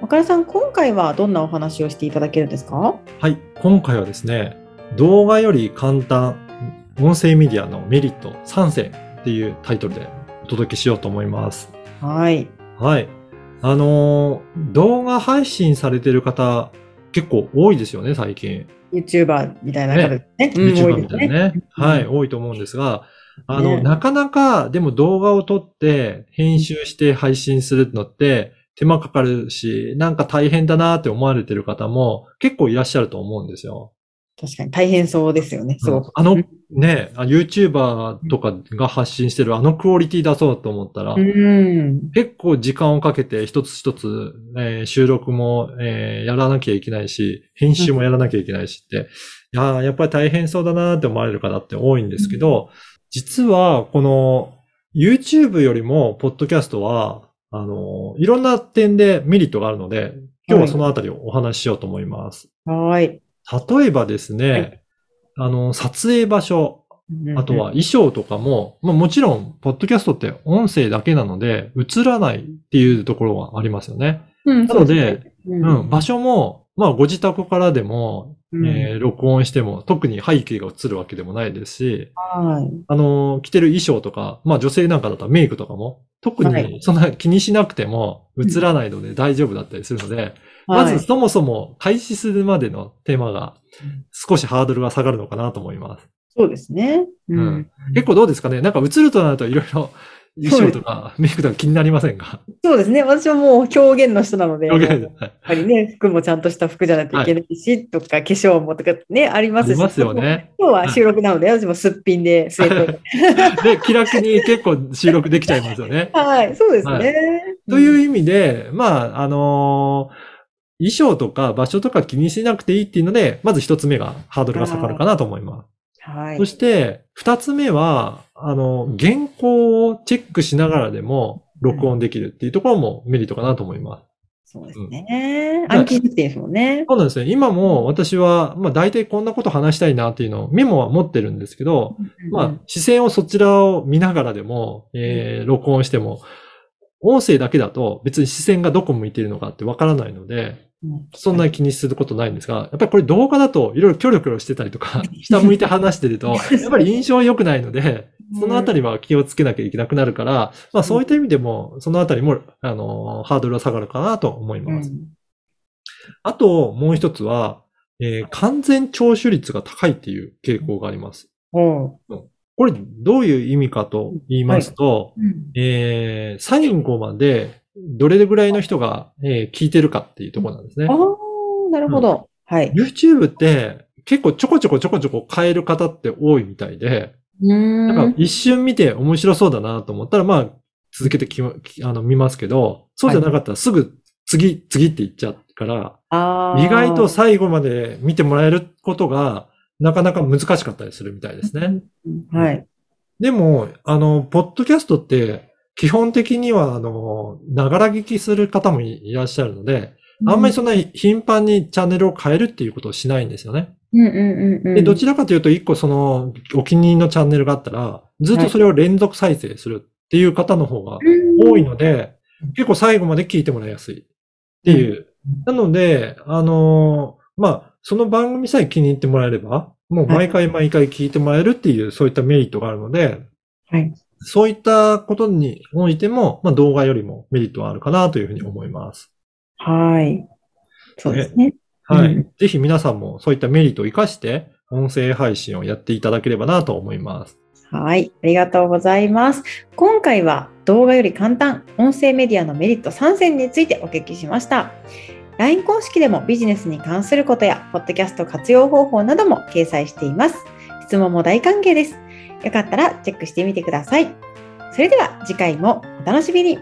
岡田さん今回はどんなお話をしていただけるんですか？はい、今回はですね、動画より簡単、音声メディアのメリット3選っていうタイトルでお届けしようと思います。はいはい。あのー動画配信されてる方、結構多いですよね、最近。YouTuber みたいな方ですね。うん YouTuber みたいなね。うんはい、多いと思うんですが、あの、ねなかなか、でも動画を撮って、編集して配信するのって、手間かかるし、なんか大変だなって思われてる方も結構いらっしゃると思うんですよ。確かに大変そうですよね。すごく。あの、ね、あ YouTuber とかが発信してるあのクオリティ出そうと思ったら、うん。結構時間をかけて一つ一つ、えー収録も、えーやらなきゃいけないし、編集もやらなきゃいけないしって、いやーやっぱり大変そうだなって思われる方って多いんですけど、実はこの YouTube よりも、ポッドキャストは、あのーいろんな点でメリットがあるので、今日はそのあたりをお話ししようと思います。はい。例えばですね、はいあの、撮影場所、うんあとは、衣装とかも、まあもちろん、ポッドキャストって音声だけなので、映らないっていうところはありますよね。うん、なのでそうん場所も、まあご自宅からでも、うんえー録音しても、特に背景が映るわけでもないですし、はい。あのー着てる衣装とか、まあ女性なんかだったらメイクとかも、特はいにそんな気にしなくても映らないので大丈夫だったりするので、まはいずそもそも開始するまでの手間が少しハードルが下がるのかなと思います。そうですね。うん。うん結構どうですかね？なんか映るとなるといろいろ衣装とかメイクとか気になりませんか？そうですね。私はもう表現の人なので、やっぱりね、服もちゃんとした服じゃないといけないし、とか、化粧もとかね、ありますし。ありますよね。今日は収録なので、私もすっぴんで、スウェットで。で、気楽に結構収録できちゃいますよね。はい、そうですね。はいという意味で、まあ、あのー衣装とか場所とか気にしなくていいっていうので、まず一つ目がハードルが下がるかなと思います。はいそ。して、二つ目は、あの、原稿をチェックしながらでも録音できるっていうところもメリットかなと思います。そうですね。ん暗記してですもんね。そうなんですね。今も私は、まあ大体こんなこと話したいなっていうのをメモは持ってるんですけど、まあ視線をそちらを見ながらでも、えー、録音しても、音声だけだと別に視線がどこ向いているのかってわからないので、うんそんなに気にすることないんですが、やっぱりこれ動画だといろいろキョロキョロしてたりとか、下向いて話してると、やっぱり印象良くないので、そのあたりは気をつけなきゃいけなくなるから、まあそういった意味でも、そのあたりも、あの、ハードルは下がるかなと思います。うんあと、もう一つは、えー完全聴取率が高いっていう傾向があります。これどういう意味かと言いますと、うんえー最後までどれぐらいの人が、えー聞いてるかっていうところなんですねあ。あ、なるほど。はい。YouTube って結構ちょこちょこちょこちょこ変える方って多いみたいで。なんか一瞬見て面白そうだなと思ったら、まあ続けてききあの見ますけど、そうじゃなかったらすぐ次、次って言っちゃうから、意外と最後まで見てもらえることがなかなか難しかったりするみたいですね。うんはい。でも、あの、ポッドキャストって基本的には、あの、ながら聞きする方もいいらっしゃるので、あんまりそんな頻繁にチャンネルを変えるっていうことをしないんですよね。うんうんうんうん。で、どちらかというと、一個その、お気に入りのチャンネルがあったら、ずっとそれを連続再生するっていう方の方がうん多いので、結構最後まで聞いてもらいやすいっていう。なので、あのーまあ、その番組さえ気に入ってもらえれば、もう毎回毎回聞いてもらえるっていう、そういったメリットがあるので、はい。そういったことにおいても、まあ、動画よりもメリットはあるかなというふうに思います。はい。そうですね。はい。うんぜひ皆さんもそういったメリットを活かして、音声配信をやっていただければなと思います。はい。ありがとうございます。今回は動画より簡単、音声メディアのメリット3選についてお聞きしました。LINE 公式でもビジネスに関することや、ポッドキャスト活用方法なども掲載しています。質問も大歓迎です。よかったらチェックしてみてください。それでは次回もお楽しみに。